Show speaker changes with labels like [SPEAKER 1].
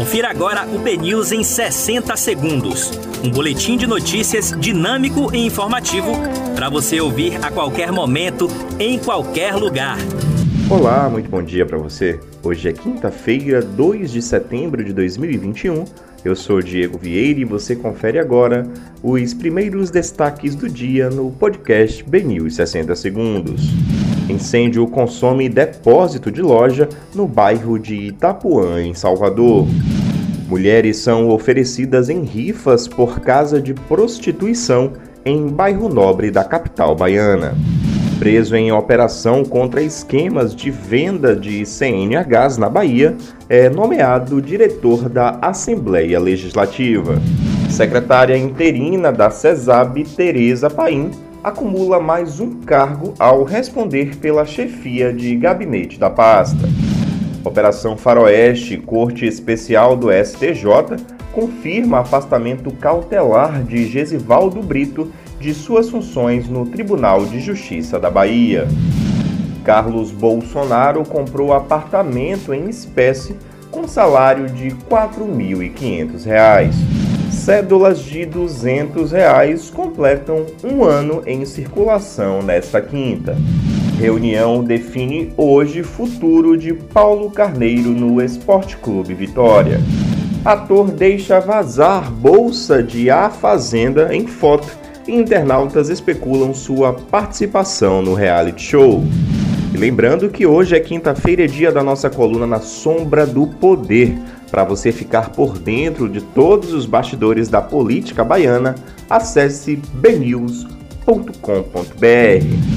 [SPEAKER 1] Confira agora o BNews em 60 segundos. Um boletim de notícias dinâmico e informativo para você ouvir a qualquer momento, em qualquer lugar.
[SPEAKER 2] Olá, muito bom dia para você. Hoje é quinta-feira, 2 de setembro de 2021. Eu sou Diego Vieira e você confere agora os primeiros destaques do dia no podcast BNews 60 segundos. Incêndio consome depósito de loja no bairro de Itapuã, em Salvador. Mulheres são oferecidas em rifas por casa de prostituição em bairro nobre da capital baiana. Preso em operação contra esquemas de venda de CNHs na Bahia, é nomeado diretor da Assembleia Legislativa. Secretária interina da CESAB, Tereza Paim, acumula mais um cargo ao responder pela chefia de gabinete da pasta. Operação Faroeste, Corte Especial do STJ, confirma afastamento cautelar de Gesivaldo Brito de suas funções no Tribunal de Justiça da Bahia. Carlos Bolsonaro comprou apartamento em espécie com salário de R$ 4.500 cédulas de 200 reais completam um ano em circulação nesta quinta. Reunião define hoje futuro de Paulo Carneiro no Esporte Clube Vitória. Ator deixa vazar bolsa de A Fazenda em foto e internautas especulam sua participação no reality show. E lembrando que hoje é quinta-feira, é dia da nossa coluna na Sombra do Poder para você ficar por dentro de todos os bastidores da política baiana, acesse bnews.com.br.